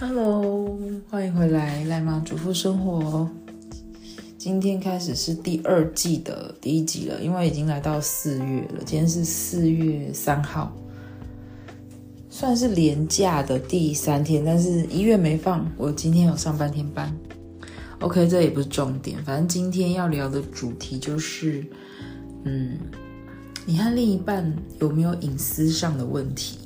Hello，欢迎回来赖妈主妇生活。今天开始是第二季的第一集了，因为已经来到四月了。今天是四月三号，算是连假的第三天，但是一月没放。我今天有上半天班。OK，这也不是重点，反正今天要聊的主题就是，嗯，你和另一半有没有隐私上的问题？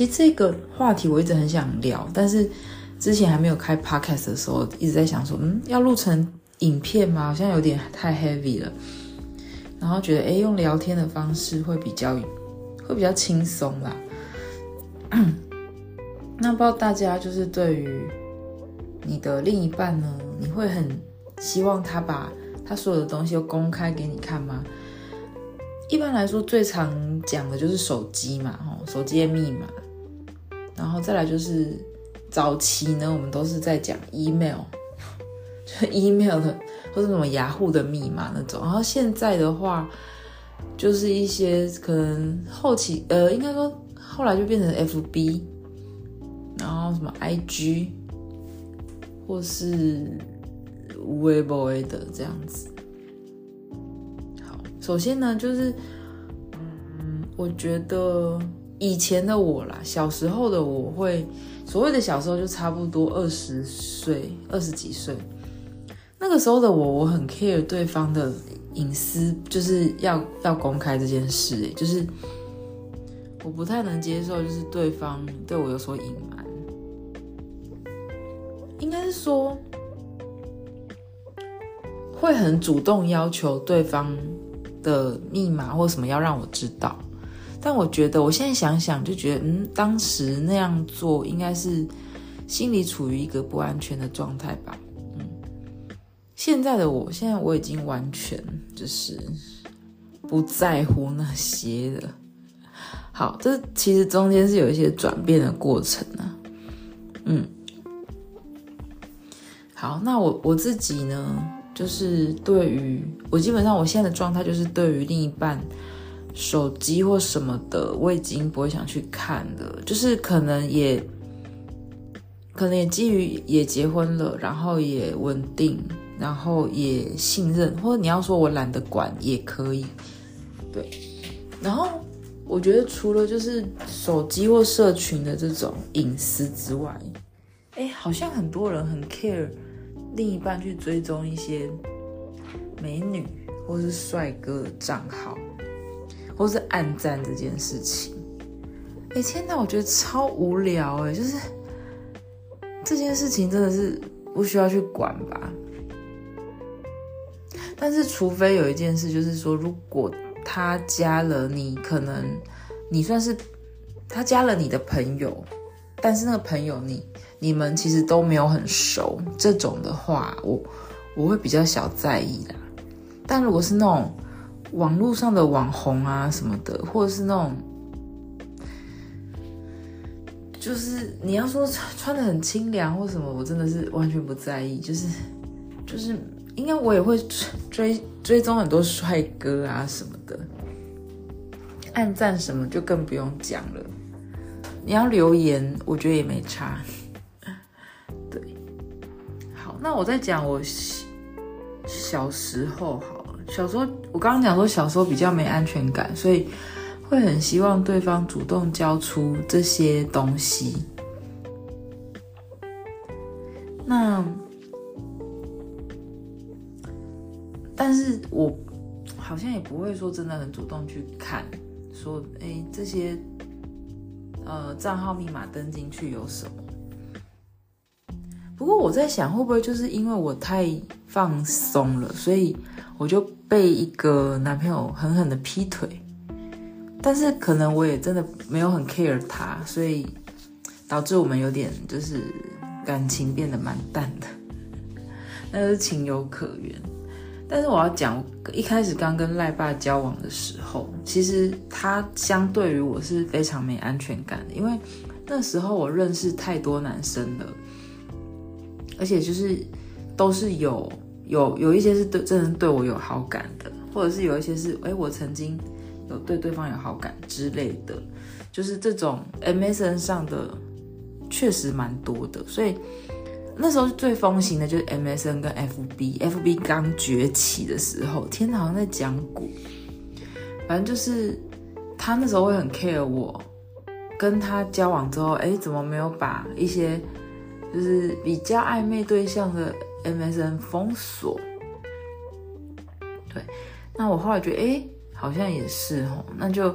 其实这个话题我一直很想聊，但是之前还没有开 podcast 的时候，一直在想说，嗯，要录成影片吗？好像有点太 heavy 了。然后觉得，哎，用聊天的方式会比较会比较轻松啦。那不知道大家就是对于你的另一半呢，你会很希望他把他所有的东西都公开给你看吗？一般来说，最常讲的就是手机嘛，吼，手机的密码。然后再来就是早期呢，我们都是在讲 email，就 email 的或者什么雅虎的密码那种。然后现在的话，就是一些可能后期呃，应该说后来就变成 FB，然后什么 IG，或是微博的这样子。好，首先呢，就是嗯，我觉得。以前的我啦，小时候的我会所谓的小时候就差不多二十岁、二十几岁，那个时候的我，我很 care 对方的隐私，就是要要公开这件事，欸，就是我不太能接受，就是对方对我有所隐瞒，应该是说会很主动要求对方的密码或什么要让我知道。但我觉得，我现在想想就觉得，嗯，当时那样做应该是心里处于一个不安全的状态吧。嗯，现在的我，现在我已经完全就是不在乎那些了。好，这其实中间是有一些转变的过程啊。嗯，好，那我我自己呢，就是对于我基本上我现在的状态就是对于另一半。手机或什么的，我已经不会想去看了。就是可能也，可能也基于也结婚了，然后也稳定，然后也信任，或者你要说我懒得管也可以。对，然后我觉得除了就是手机或社群的这种隐私之外，哎，好像很多人很 care 另一半去追踪一些美女或是帅哥的账号。或是暗赞这件事情，哎，天哪，我觉得超无聊哎，就是这件事情真的是不需要去管吧。但是，除非有一件事，就是说，如果他加了你，可能你算是他加了你的朋友，但是那个朋友你你们其实都没有很熟，这种的话，我我会比较小在意啦。但如果是那种，网络上的网红啊什么的，或者是那种，就是你要说穿穿得很清凉或什么，我真的是完全不在意。就是就是，应该我也会追追踪很多帅哥啊什么的，暗赞什么就更不用讲了。你要留言，我觉得也没差。对，好，那我再讲我小时候好。小时候，我刚刚讲说小时候比较没安全感，所以会很希望对方主动交出这些东西。那，但是我好像也不会说真的很主动去看，说哎这些呃账号密码登进去有什么？不过我在想，会不会就是因为我太放松了，所以我就。被一个男朋友狠狠的劈腿，但是可能我也真的没有很 care 他，所以导致我们有点就是感情变得蛮淡的，那是情有可原。但是我要讲，一开始刚跟赖爸交往的时候，其实他相对于我是非常没安全感的，因为那时候我认识太多男生了，而且就是都是有。有有一些是对真的对我有好感的，或者是有一些是哎，我曾经有对对方有好感之类的，就是这种 MSN 上的确实蛮多的，所以那时候最风行的就是 MSN 跟 FB，FB 刚崛起的时候，天，好像在讲古，反正就是他那时候会很 care 我，跟他交往之后，哎，怎么没有把一些就是比较暧昧对象的 MSN 封锁？对，那我后来觉得，哎，好像也是哦，那就。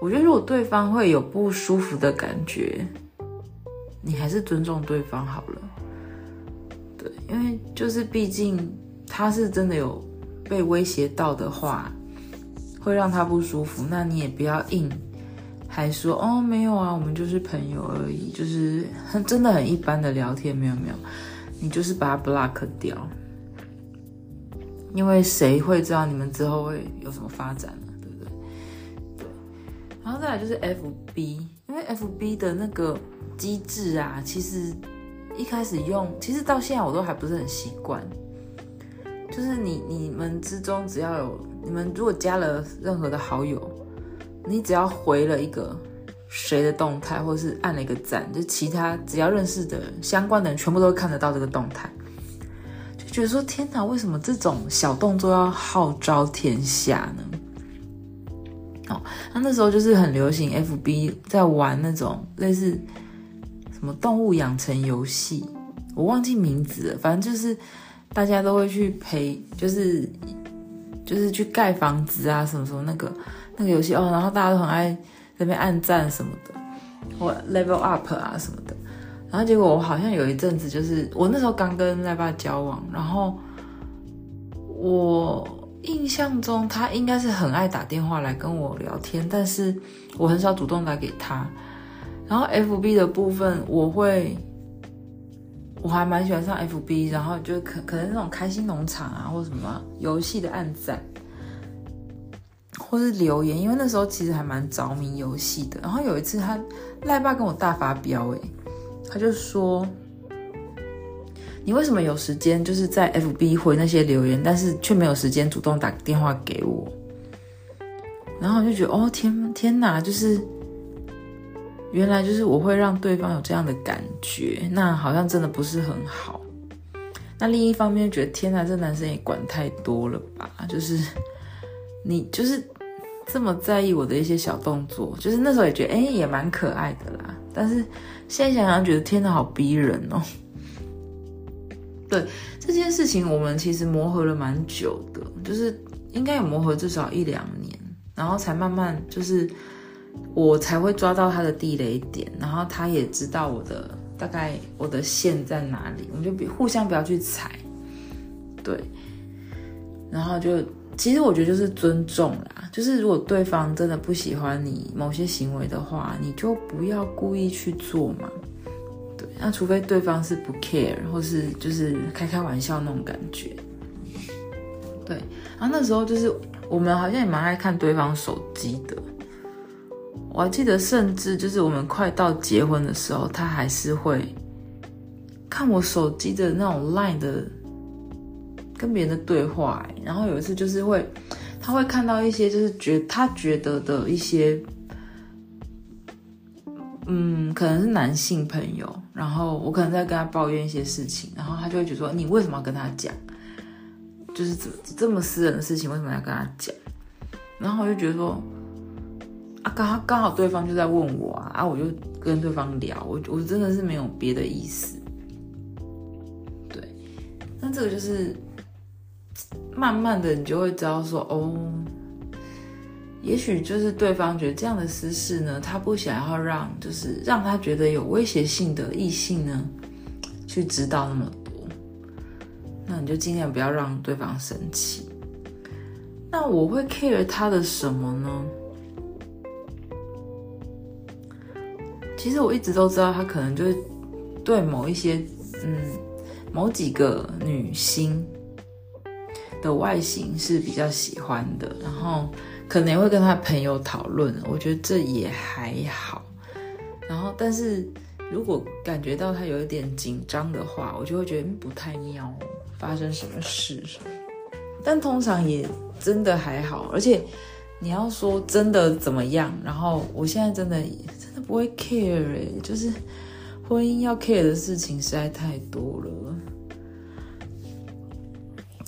我觉得，如果对方会有不舒服的感觉，你还是尊重对方好了。对，因为就是毕竟他是真的有被威胁到的话，会让他不舒服，那你也不要硬还说哦，没有啊，我们就是朋友而已，就是很真的很一般的聊天，没有没有，你就是把他 block 掉，因为谁会知道你们之后会有什么发展呢？对不对？对然后再来就是 FB，因为 FB 的那个机制啊，其实一开始用，其实到现在我都还不是很习惯。就是你你们之中只要有你们如果加了任何的好友，你只要回了一个谁的动态，或者是按了一个赞，就其他只要认识的相关的人全部都看得到这个动态，就觉得说天哪，为什么这种小动作要号召天下呢？哦，那那时候就是很流行，FB 在玩那种类似什么动物养成游戏，我忘记名字了，反正就是大家都会去陪，就是就是去盖房子啊，什么什么那个那个游戏哦，然后大家都很爱在那边按赞什么的，或 level up 啊什么的，然后结果我好像有一阵子就是我那时候刚跟赖爸交往，然后我。印象中他应该是很爱打电话来跟我聊天，但是我很少主动打给他。然后 FB 的部分，我会，我还蛮喜欢上 FB，然后就可可能那种开心农场啊，或什么游戏的按赞，或是留言，因为那时候其实还蛮着迷游戏的。然后有一次他赖爸跟我大发飙，诶，他就说。你为什么有时间就是在 FB 回那些留言，但是却没有时间主动打电话给我？然后我就觉得，哦天天哪，就是原来就是我会让对方有这样的感觉，那好像真的不是很好。那另一方面觉得，天哪，这男生也管太多了吧？就是你就是这么在意我的一些小动作，就是那时候也觉得，哎，也蛮可爱的啦。但是现在想想，觉得天哪，好逼人哦。对这件事情，我们其实磨合了蛮久的，就是应该有磨合至少一两年，然后才慢慢就是我才会抓到他的地雷点，然后他也知道我的大概我的线在哪里，我们就互相不要去踩，对，然后就其实我觉得就是尊重啦，就是如果对方真的不喜欢你某些行为的话，你就不要故意去做嘛。对那除非对方是不 care，或是就是开开玩笑那种感觉，对。然后那时候就是我们好像也蛮爱看对方手机的。我还记得，甚至就是我们快到结婚的时候，他还是会看我手机的那种 line 的跟别人的对话。然后有一次就是会，他会看到一些就是觉他觉得的一些。嗯，可能是男性朋友，然后我可能在跟他抱怨一些事情，然后他就会觉得说，你为什么要跟他讲？就是这这么私人的事情，为什么要跟他讲？然后我就觉得说，啊，刚好刚好对方就在问我啊，啊，我就跟对方聊，我我真的是没有别的意思。对，那这个就是慢慢的，你就会知道说，哦。也许就是对方觉得这样的私事呢，他不想要让，就是让他觉得有威胁性的异性呢，去知道那么多。那你就尽量不要让对方生气。那我会 care 他的什么呢？其实我一直都知道，他可能就是对某一些，嗯，某几个女星的外形是比较喜欢的，然后。可能也会跟他朋友讨论，我觉得这也还好。然后，但是如果感觉到他有一点紧张的话，我就会觉得不太妙，发生什么事？但通常也真的还好。而且你要说真的怎么样，然后我现在真的真的不会 care 欸，就是婚姻要 care 的事情实在太多了。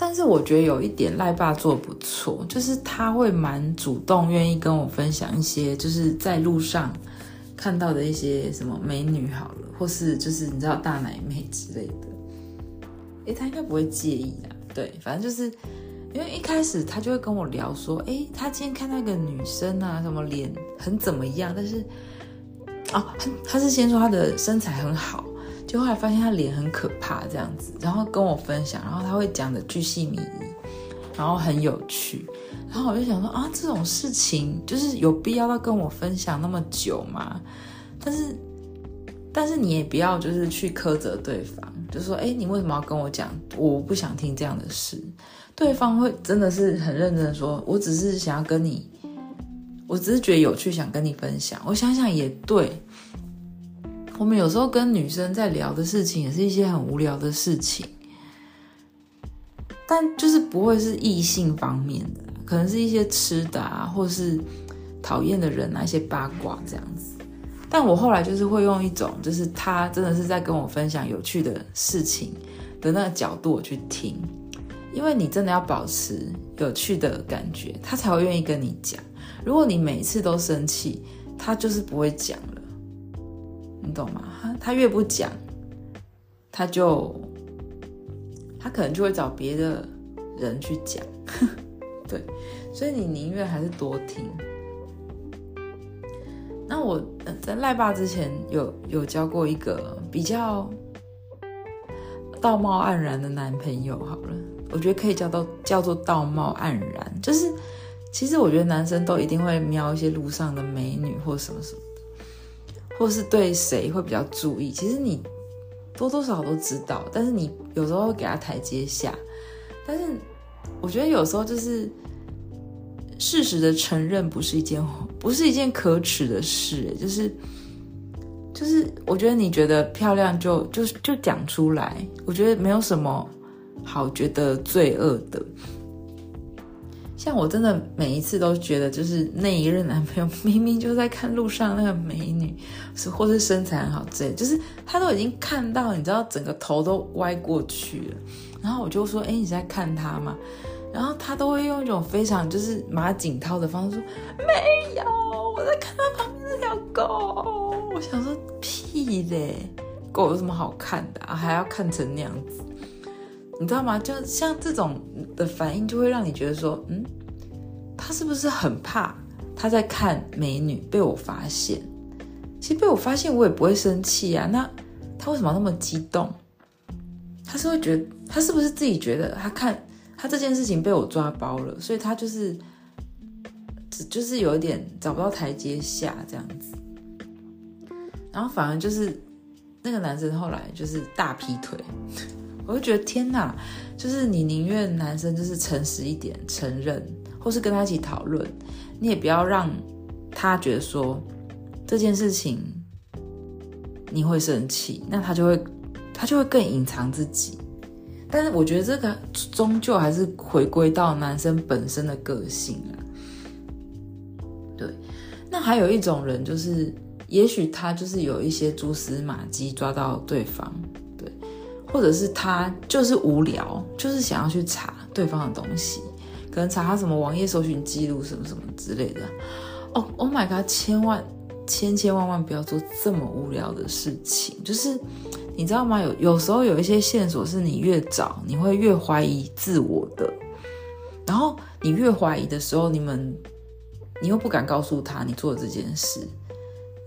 但是我觉得有一点赖爸做得不错，就是他会蛮主动，愿意跟我分享一些就是在路上看到的一些什么美女好了，或是就是你知道大奶妹之类的。诶，他应该不会介意啊。对，反正就是因为一开始他就会跟我聊说，诶，他今天看那个女生啊，什么脸很怎么样，但是哦，他他是先说他的身材很好。就后来发现他脸很可怕这样子，然后跟我分享，然后他会讲的巨细靡遗，然后很有趣，然后我就想说啊，这种事情就是有必要要跟我分享那么久吗？但是，但是你也不要就是去苛责对方，就说哎，你为什么要跟我讲？我不想听这样的事。对方会真的是很认真的说，我只是想要跟你，我只是觉得有趣，想跟你分享。我想想也对。我们有时候跟女生在聊的事情，也是一些很无聊的事情，但就是不会是异性方面的，可能是一些吃的啊，或是讨厌的人啊，一些八卦这样子。但我后来就是会用一种，就是他真的是在跟我分享有趣的事情的那个角度我去听，因为你真的要保持有趣的感觉，他才会愿意跟你讲。如果你每次都生气，他就是不会讲了。你懂吗？他他越不讲，他就他可能就会找别的人去讲，对，所以你宁愿还是多听。那我在赖爸之前有有交过一个比较道貌岸然的男朋友，好了，我觉得可以叫到叫做道貌岸然，就是其实我觉得男生都一定会瞄一些路上的美女或什么什么。或是对谁会比较注意，其实你多多少少都知道，但是你有时候会给他台阶下。但是我觉得有时候就是事实的承认不是一件不是一件可耻的事，就是就是我觉得你觉得漂亮就就就讲出来，我觉得没有什么好觉得罪恶的。像我真的每一次都觉得，就是那一任男朋友 明明就在看路上那个美女，是或是身材很好之类，就是他都已经看到，你知道整个头都歪过去了。然后我就说：“哎，你在看他吗？”然后他都会用一种非常就是马景涛的方式说：“没有，我在看他旁边那条狗。”我想说屁嘞，狗有什么好看的啊？还要看成那样子。你知道吗？就像这种的反应，就会让你觉得说，嗯，他是不是很怕他在看美女被我发现？其实被我发现，我也不会生气啊。那他为什么那么激动？他是会觉得，他是不是自己觉得他看他这件事情被我抓包了，所以他就是，只就是有一点找不到台阶下这样子。然后反而就是那个男生后来就是大劈腿。我就觉得天哪，就是你宁愿男生就是诚实一点，承认，或是跟他一起讨论，你也不要让他觉得说这件事情你会生气，那他就会他就会更隐藏自己。但是我觉得这个终究还是回归到男生本身的个性啊。对，那还有一种人就是，也许他就是有一些蛛丝马迹抓到对方。或者是他就是无聊，就是想要去查对方的东西，可能查他什么网页搜寻记录什么什么之类的。哦，Oh my god！千万千千万万不要做这么无聊的事情。就是你知道吗？有有时候有一些线索是你越找，你会越怀疑自我的。然后你越怀疑的时候，你们你又不敢告诉他你做这件事，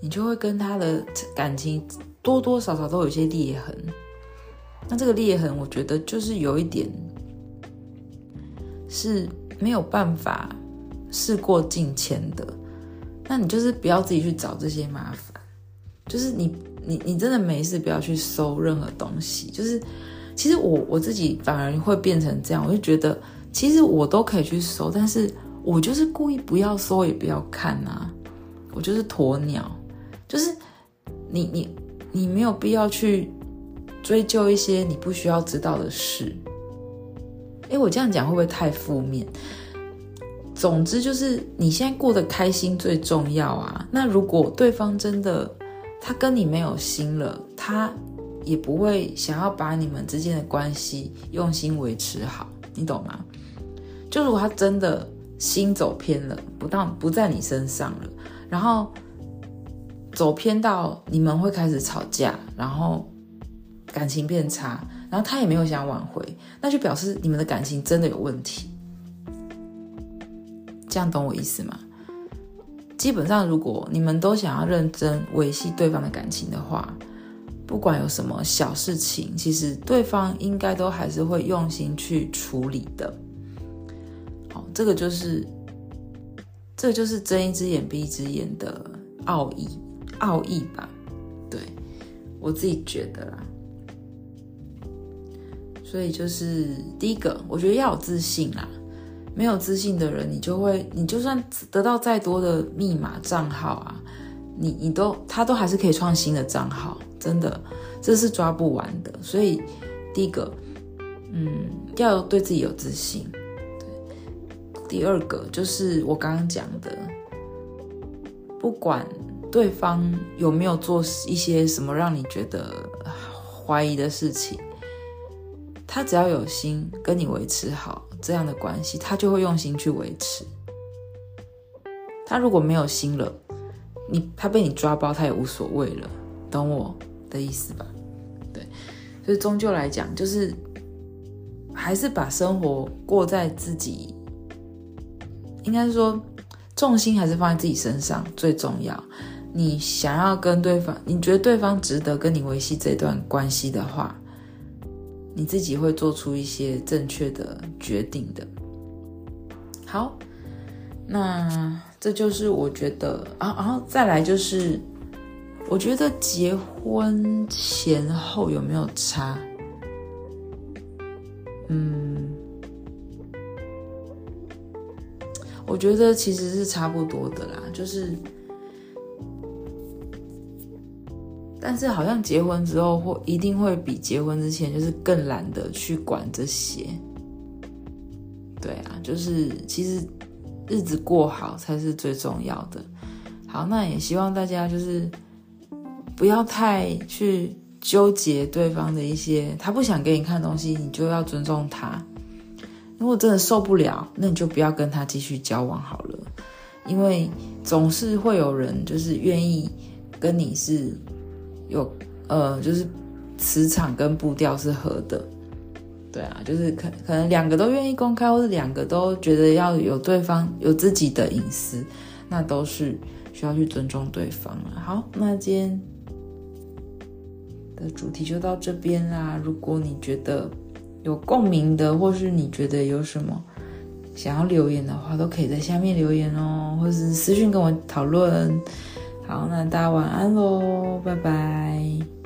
你就会跟他的感情多多少少都有一些裂痕。那这个裂痕，我觉得就是有一点是没有办法事过境迁的。那你就是不要自己去找这些麻烦，就是你你你真的没事不要去搜任何东西。就是其实我我自己反而会变成这样，我就觉得其实我都可以去搜，但是我就是故意不要搜也不要看啊，我就是鸵鸟，就是你你你没有必要去。追究一些你不需要知道的事，诶，我这样讲会不会太负面？总之就是你现在过得开心最重要啊。那如果对方真的他跟你没有心了，他也不会想要把你们之间的关系用心维持好，你懂吗？就如果他真的心走偏了，不当不在你身上了，然后走偏到你们会开始吵架，然后感情变差，然后他也没有想挽回，那就表示你们的感情真的有问题。这样懂我意思吗？基本上，如果你们都想要认真维系对方的感情的话，不管有什么小事情，其实对方应该都还是会用心去处理的。好，这个就是，这个就是睁一只眼闭一只眼的奥义，奥义吧？对，我自己觉得啦。所以就是第一个，我觉得要有自信啦。没有自信的人，你就会，你就算得到再多的密码账号啊，你你都他都还是可以创新的账号，真的，这是抓不完的。所以第一个，嗯，要对自己有自信。对，第二个就是我刚刚讲的，不管对方有没有做一些什么让你觉得怀疑的事情，他只要有心跟你维持好。这样的关系，他就会用心去维持。他如果没有心了，你他被你抓包，他也无所谓了，懂我的意思吧？对，所以终究来讲，就是还是把生活过在自己，应该是说重心还是放在自己身上最重要。你想要跟对方，你觉得对方值得跟你维系这段关系的话。你自己会做出一些正确的决定的。好，那这就是我觉得啊，然后再来就是，我觉得结婚前后有没有差？嗯，我觉得其实是差不多的啦，就是。但是好像结婚之后会一定会比结婚之前就是更懒得去管这些，对啊，就是其实日子过好才是最重要的。好，那也希望大家就是不要太去纠结对方的一些，他不想给你看东西，你就要尊重他。如果真的受不了，那你就不要跟他继续交往好了，因为总是会有人就是愿意跟你是。有呃，就是磁场跟步调是合的，对啊，就是可可能两个都愿意公开，或者两个都觉得要有对方有自己的隐私，那都是需要去尊重对方了。好，那今天的主题就到这边啦。如果你觉得有共鸣的，或是你觉得有什么想要留言的话，都可以在下面留言哦，或是私信跟我讨论。好，那大家晚安喽，拜拜。